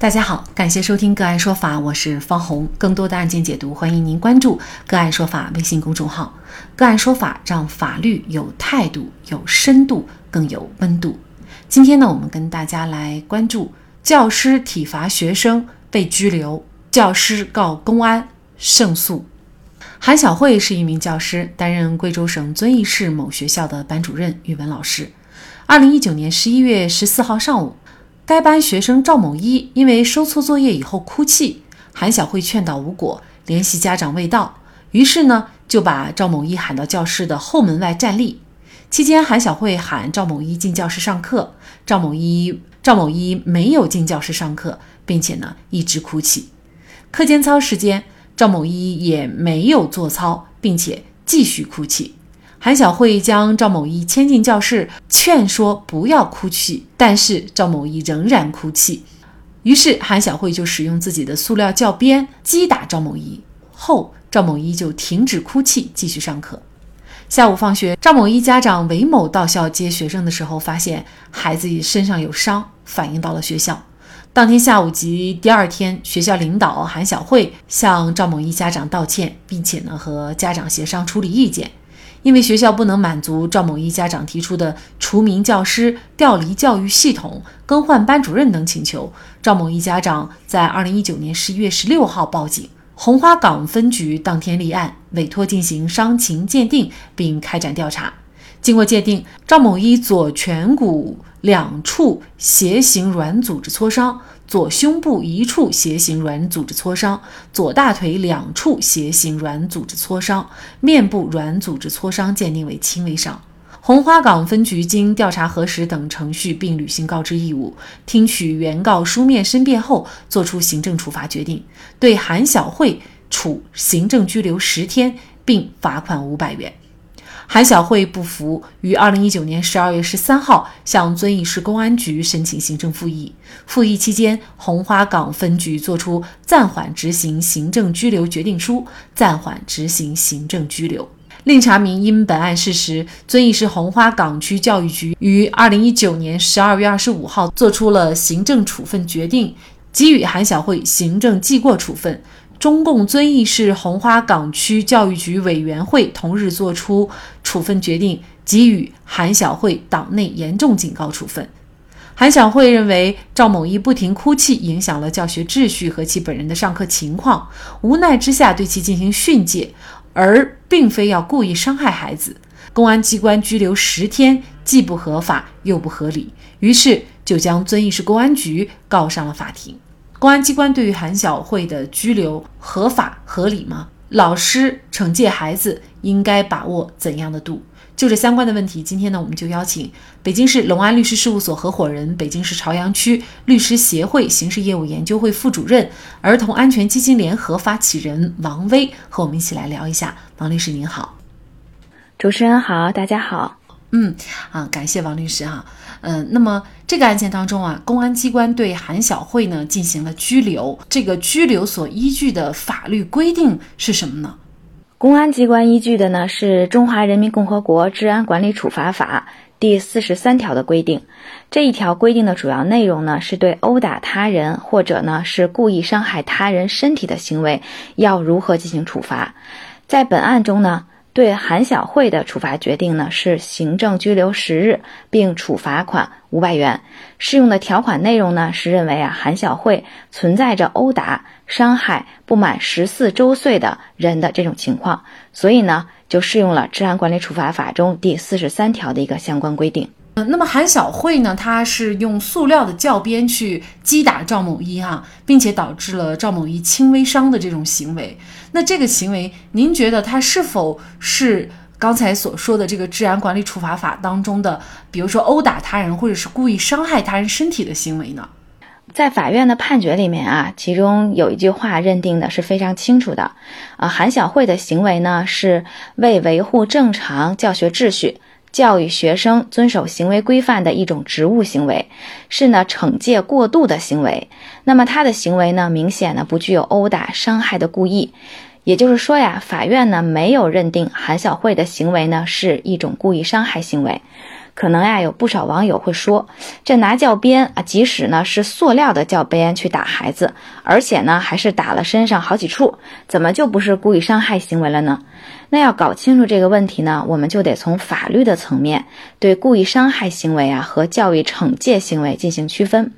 大家好，感谢收听个案说法，我是方红。更多的案件解读，欢迎您关注个案说法微信公众号。个案说法让法律有态度、有深度、更有温度。今天呢，我们跟大家来关注教师体罚学生被拘留，教师告公安胜诉。韩小慧是一名教师，担任贵州省遵义市某学校的班主任、语文老师。二零一九年十一月十四号上午。该班学生赵某一因为收错作业以后哭泣，韩小慧劝导无果，联系家长未到，于是呢就把赵某一喊到教室的后门外站立。期间，韩小慧喊赵某一进教室上课，赵某一赵某一没有进教室上课，并且呢一直哭泣。课间操时间，赵某一也没有做操，并且继续哭泣。韩小慧将赵某一牵进教室，劝说不要哭泣，但是赵某一仍然哭泣。于是韩小慧就使用自己的塑料教鞭击打赵某一，后赵某一就停止哭泣，继续上课。下午放学，赵某一家长韦某到校接学生的时候，发现孩子身上有伤，反映到了学校。当天下午及第二天，学校领导韩小慧向赵某一家长道歉，并且呢和家长协商处理意见。因为学校不能满足赵某一家长提出的除名教师、调离教育系统、更换班主任等请求，赵某一家长在二零一九年十一月十六号报警，红花岗分局当天立案，委托进行伤情鉴定并开展调查。经过鉴定，赵某一左颧骨两处斜形软组织挫伤。左胸部一处斜形软组织挫伤，左大腿两处斜形软组织挫伤，面部软组织挫伤鉴定为轻微伤。红花岗分局经调查核实等程序，并履行告知义务，听取原告书面申辩后，作出行政处罚决定，对韩小慧处行政拘留十天，并罚款五百元。韩小慧不服，于二零一九年十二月十三号向遵义市公安局申请行政复议。复议期间，红花岗分局作出暂缓执行行政拘留决定书，暂缓执行行政拘留。另查明，因本案事实，遵义市红花岗区教育局于二零一九年十二月二十五号作出了行政处分决定，给予韩小慧行政记过处分。中共遵义市红花岗区教育局委员会同日作出处分决定，给予韩小慧党内严重警告处分。韩小慧认为赵某一不停哭泣，影响了教学秩序和其本人的上课情况，无奈之下对其进行训诫，而并非要故意伤害孩子。公安机关拘留十天，既不合法又不合理，于是就将遵义市公安局告上了法庭。公安机关对于韩晓慧的拘留合法合理吗？老师惩戒孩子应该把握怎样的度？就这相关的问题，今天呢，我们就邀请北京市隆安律师事务所合伙人、北京市朝阳区律师协会刑事业务研究会副主任、儿童安全基金联合发起人王威和我们一起来聊一下。王律师您好，主持人好，大家好。嗯，啊，感谢王律师哈。嗯，那么这个案件当中啊，公安机关对韩小慧呢进行了拘留，这个拘留所依据的法律规定是什么呢？公安机关依据的呢是《中华人民共和国治安管理处罚法》第四十三条的规定。这一条规定的主要内容呢是对殴打他人或者呢是故意伤害他人身体的行为要如何进行处罚。在本案中呢。对韩晓慧的处罚决定呢是行政拘留十日，并处罚款五百元。适用的条款内容呢是认为啊韩晓慧存在着殴打、伤害不满十四周岁的人的这种情况，所以呢就适用了《治安管理处罚法》中第四十三条的一个相关规定。那么韩小慧呢？她是用塑料的教鞭去击打赵某一哈，并且导致了赵某一轻微伤的这种行为。那这个行为，您觉得他是否是刚才所说的这个治安管理处罚法当中的，比如说殴打他人或者是故意伤害他人身体的行为呢？在法院的判决里面啊，其中有一句话认定的是非常清楚的啊，韩小慧的行为呢是为维护正常教学秩序。教育学生遵守行为规范的一种职务行为，是呢惩戒过度的行为。那么他的行为呢，明显呢不具有殴打伤害的故意。也就是说呀，法院呢没有认定韩小慧的行为呢是一种故意伤害行为。可能呀，有不少网友会说，这拿教鞭啊，即使呢是塑料的教鞭去打孩子，而且呢还是打了身上好几处，怎么就不是故意伤害行为了呢？那要搞清楚这个问题呢，我们就得从法律的层面对故意伤害行为啊和教育惩戒行为进行区分。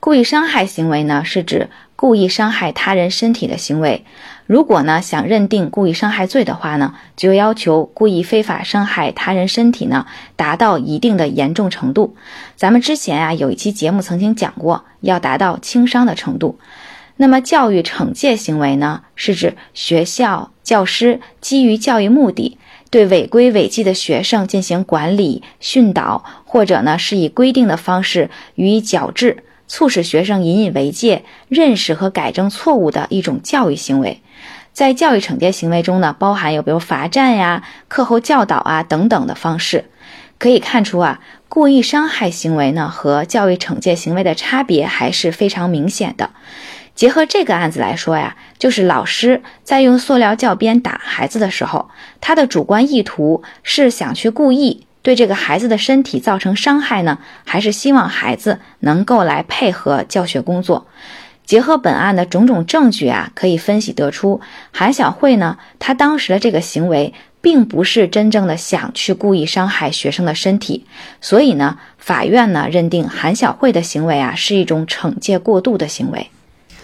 故意伤害行为呢，是指故意伤害他人身体的行为。如果呢想认定故意伤害罪的话呢，就要求故意非法伤害他人身体呢达到一定的严重程度。咱们之前啊有一期节目曾经讲过，要达到轻伤的程度。那么教育惩戒行为呢，是指学校教师基于教育目的，对违规违纪的学生进行管理训导，或者呢是以规定的方式予以矫治，促使学生引以为戒，认识和改正错误的一种教育行为。在教育惩戒行为中呢，包含有比如罚站呀、课后教导啊等等的方式。可以看出啊，故意伤害行为呢和教育惩戒行为的差别还是非常明显的。结合这个案子来说呀，就是老师在用塑料教鞭打孩子的时候，他的主观意图是想去故意对这个孩子的身体造成伤害呢，还是希望孩子能够来配合教学工作？结合本案的种种证据啊，可以分析得出，韩小慧呢，她当时的这个行为，并不是真正的想去故意伤害学生的身体，所以呢，法院呢认定韩小慧的行为啊是一种惩戒过度的行为。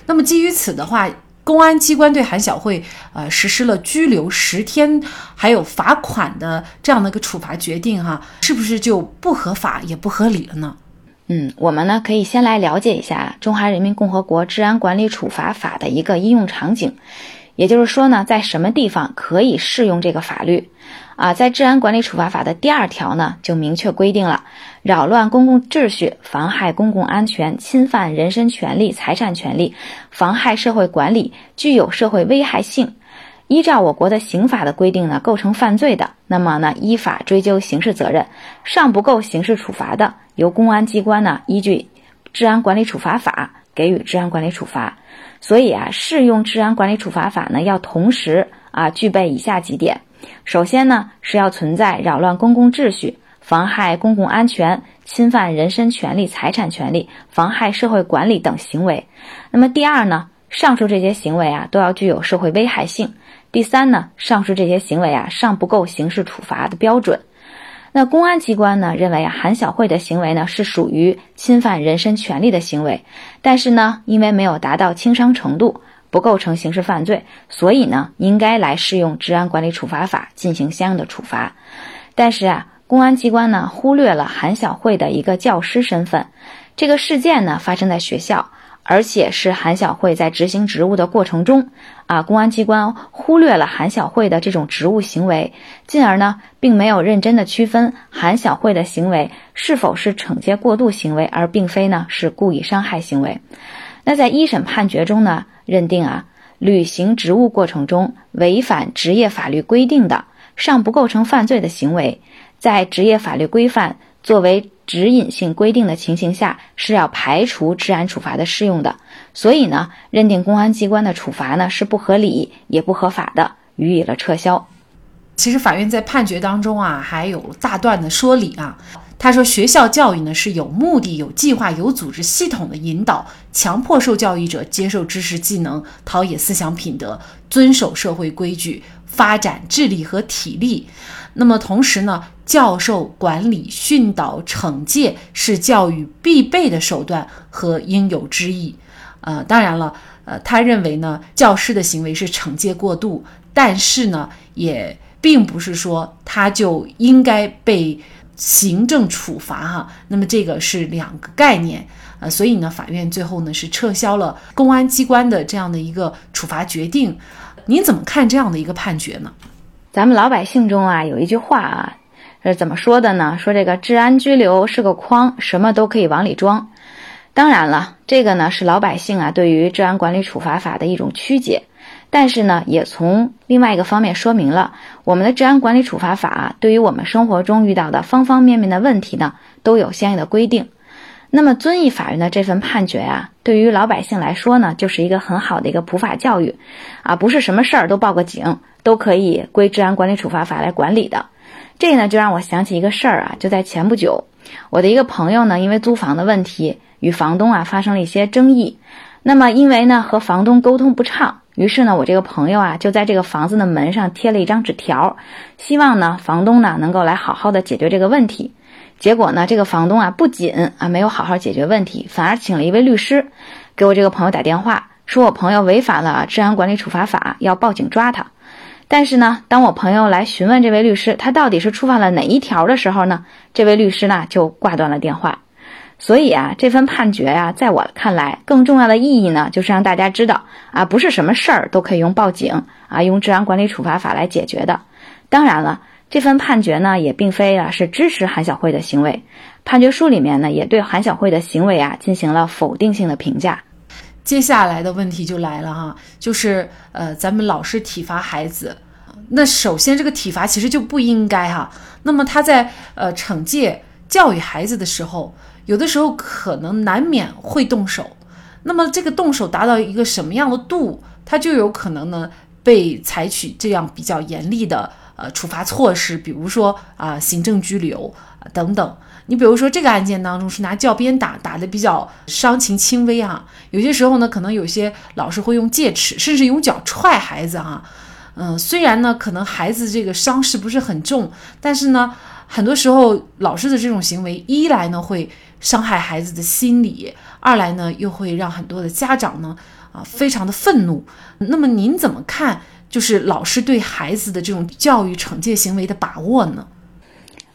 那么基于此的话，公安机关对韩晓慧呃实施了拘留十天，还有罚款的这样的一个处罚决定，哈，是不是就不合法也不合理了呢？嗯，我们呢可以先来了解一下《中华人民共和国治安管理处罚法》的一个应用场景，也就是说呢，在什么地方可以适用这个法律？啊，在《治安管理处罚法》的第二条呢，就明确规定了，扰乱公共秩序、妨害公共安全、侵犯人身权利、财产权利、妨害社会管理、具有社会危害性。依照我国的刑法的规定呢，构成犯罪的，那么呢，依法追究刑事责任；尚不够刑事处罚的，由公安机关呢依据《治安管理处罚法》给予治安管理处罚。所以啊，适用《治安管理处罚法》呢，要同时啊具备以下几点：首先呢，是要存在扰乱公共秩序、妨害公共安全、侵犯人身权利、财产权利、妨害社会管理等行为。那么第二呢，上述这些行为啊，都要具有社会危害性。第三呢，上述这些行为啊尚不够刑事处罚的标准。那公安机关呢认为啊，韩小慧的行为呢是属于侵犯人身权利的行为，但是呢，因为没有达到轻伤程度，不构成刑事犯罪，所以呢，应该来适用治安管理处罚法进行相应的处罚。但是啊，公安机关呢忽略了韩小慧的一个教师身份，这个事件呢发生在学校。而且是韩小慧在执行职务的过程中，啊，公安机关忽略了韩小慧的这种职务行为，进而呢，并没有认真的区分韩小慧的行为是否是惩戒过度行为，而并非呢是故意伤害行为。那在一审判决中呢，认定啊，履行职务过程中违反职业法律规定的，尚不构成犯罪的行为，在职业法律规范作为。指引性规定的情形下是要排除治安处罚的适用的，所以呢，认定公安机关的处罚呢是不合理也不合法的，予以了撤销。其实法院在判决当中啊，还有大段的说理啊。他说，学校教育呢是有目的、有计划、有组织、系统的引导，强迫受教育者接受知识技能，陶冶思想品德，遵守社会规矩，发展智力和体力。那么同时呢，教授管理、训导、惩戒是教育必备的手段和应有之义。呃，当然了，呃，他认为呢，教师的行为是惩戒过度，但是呢，也并不是说他就应该被行政处罚哈。那么这个是两个概念。呃，所以呢，法院最后呢是撤销了公安机关的这样的一个处罚决定。您怎么看这样的一个判决呢？咱们老百姓中啊，有一句话啊，是怎么说的呢？说这个治安拘留是个筐，什么都可以往里装。当然了，这个呢是老百姓啊对于治安管理处罚法的一种曲解，但是呢，也从另外一个方面说明了我们的治安管理处罚法对于我们生活中遇到的方方面面的问题呢，都有相应的规定。那么遵义法院的这份判决啊，对于老百姓来说呢，就是一个很好的一个普法教育，啊，不是什么事儿都报个警都可以归治安管理处罚法来管理的。这呢就让我想起一个事儿啊，就在前不久，我的一个朋友呢，因为租房的问题与房东啊发生了一些争议。那么因为呢和房东沟通不畅，于是呢我这个朋友啊就在这个房子的门上贴了一张纸条，希望呢房东呢能够来好好的解决这个问题。结果呢这个房东啊不仅啊没有好好解决问题，反而请了一位律师给我这个朋友打电话，说我朋友违反了治安管理处罚法，要报警抓他。但是呢，当我朋友来询问这位律师，他到底是触犯了哪一条的时候呢？这位律师呢就挂断了电话。所以啊，这份判决呀，在我看来，更重要的意义呢，就是让大家知道啊，不是什么事儿都可以用报警啊，用治安管理处罚法来解决的。当然了，这份判决呢，也并非啊是支持韩小慧的行为。判决书里面呢，也对韩小慧的行为啊进行了否定性的评价。接下来的问题就来了哈，就是呃，咱们老是体罚孩子，那首先这个体罚其实就不应该哈。那么他在呃惩戒教育孩子的时候，有的时候可能难免会动手。那么这个动手达到一个什么样的度，他就有可能呢被采取这样比较严厉的呃处罚措施，比如说啊行政拘留等等。你比如说这个案件当中是拿教鞭打，打的比较伤情轻微啊。有些时候呢，可能有些老师会用戒尺，甚至用脚踹孩子啊。嗯，虽然呢，可能孩子这个伤势不是很重，但是呢，很多时候老师的这种行为，一来呢会伤害孩子的心理，二来呢又会让很多的家长呢啊非常的愤怒。那么您怎么看？就是老师对孩子的这种教育惩戒行为的把握呢？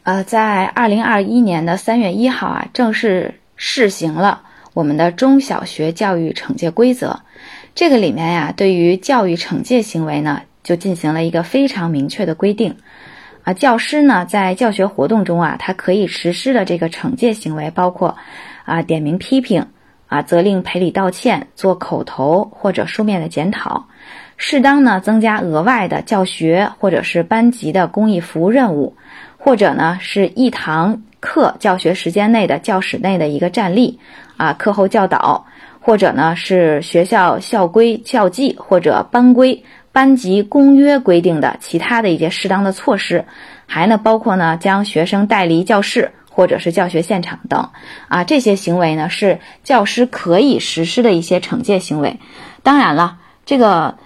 呃，在二零二一年的三月一号啊，正式试行了我们的中小学教育惩戒规则。这个里面呀，对于教育惩戒行为呢，就进行了一个非常明确的规定。啊，教师呢，在教学活动中啊，他可以实施的这个惩戒行为，包括啊，点名批评，啊，责令赔礼道歉，做口头或者书面的检讨，适当呢，增加额外的教学或者是班级的公益服务任务。或者呢，是一堂课教学时间内的教室内的一个站立，啊，课后教导，或者呢是学校校规、校纪或者班规、班级公约规定的其他的一些适当的措施，还呢包括呢将学生带离教室或者是教学现场等，啊，这些行为呢是教师可以实施的一些惩戒行为。当然了，这个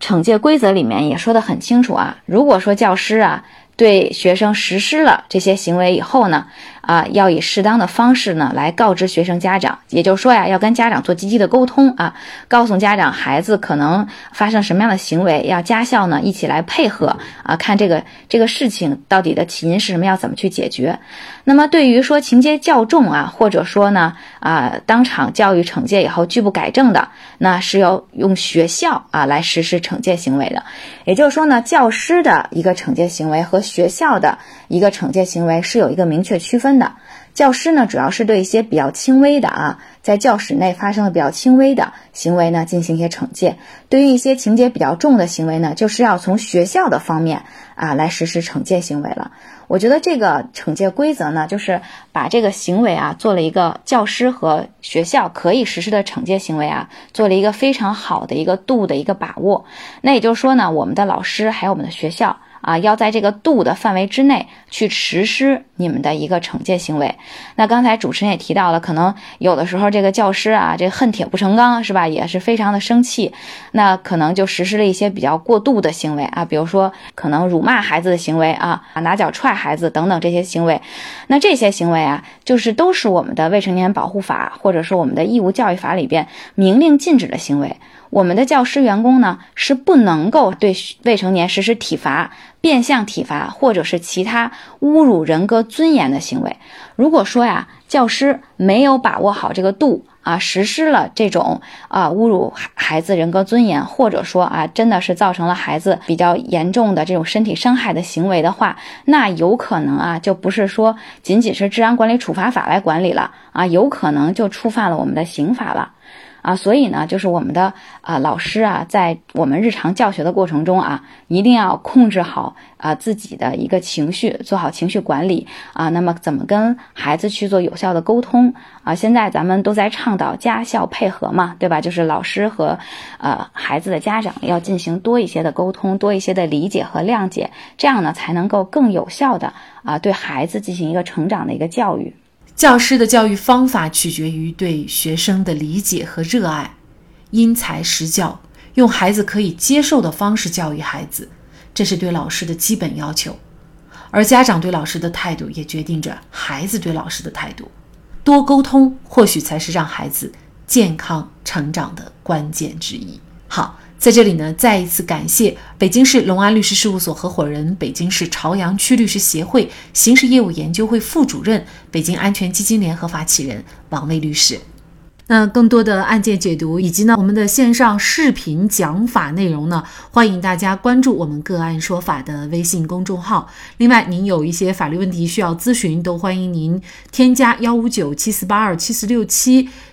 惩戒规则里面也说得很清楚啊，如果说教师啊。对学生实施了这些行为以后呢？啊，要以适当的方式呢来告知学生家长，也就是说呀，要跟家长做积极的沟通啊，告诉家长孩子可能发生什么样的行为，要家校呢一起来配合啊，看这个这个事情到底的起因是什么，要怎么去解决。那么对于说情节较重啊，或者说呢啊当场教育惩戒以后拒不改正的，那是要用学校啊来实施惩戒行为的。也就是说呢，教师的一个惩戒行为和学校的一个惩戒行为是有一个明确区分。的教师呢，主要是对一些比较轻微的啊，在教室内发生的比较轻微的行为呢，进行一些惩戒；对于一些情节比较重的行为呢，就是要从学校的方面啊来实施惩戒行为了。我觉得这个惩戒规则呢，就是把这个行为啊做了一个教师和学校可以实施的惩戒行为啊，做了一个非常好的一个度的一个把握。那也就是说呢，我们的老师还有我们的学校。啊，要在这个度的范围之内去实施你们的一个惩戒行为。那刚才主持人也提到了，可能有的时候这个教师啊，这恨铁不成钢，是吧？也是非常的生气，那可能就实施了一些比较过度的行为啊，比如说可能辱骂孩子的行为啊，拿脚踹孩子等等这些行为。那这些行为啊，就是都是我们的未成年保护法或者说我们的义务教育法里边明令禁止的行为。我们的教师员工呢，是不能够对未成年实施体罚、变相体罚，或者是其他侮辱人格尊严的行为。如果说呀，教师没有把握好这个度啊，实施了这种啊侮辱孩孩子人格尊严，或者说啊，真的是造成了孩子比较严重的这种身体伤害的行为的话，那有可能啊，就不是说仅仅是治安管理处罚法来管理了啊，有可能就触犯了我们的刑法了。啊，所以呢，就是我们的啊老师啊，在我们日常教学的过程中啊，一定要控制好啊自己的一个情绪，做好情绪管理啊。那么，怎么跟孩子去做有效的沟通啊？现在咱们都在倡导家校配合嘛，对吧？就是老师和呃孩子的家长要进行多一些的沟通，多一些的理解和谅解，这样呢，才能够更有效的啊对孩子进行一个成长的一个教育。教师的教育方法取决于对学生的理解和热爱，因材施教，用孩子可以接受的方式教育孩子，这是对老师的基本要求。而家长对老师的态度也决定着孩子对老师的态度。多沟通，或许才是让孩子健康成长的关键之一。好。在这里呢，再一次感谢北京市隆安律师事务所合伙人、北京市朝阳区律师协会刑事业务研究会副主任、北京安全基金联合发起人王卫律师。那更多的案件解读以及呢我们的线上视频讲法内容呢，欢迎大家关注我们个案说法的微信公众号。另外，您有一些法律问题需要咨询，都欢迎您添加幺五九七四八二七四六七。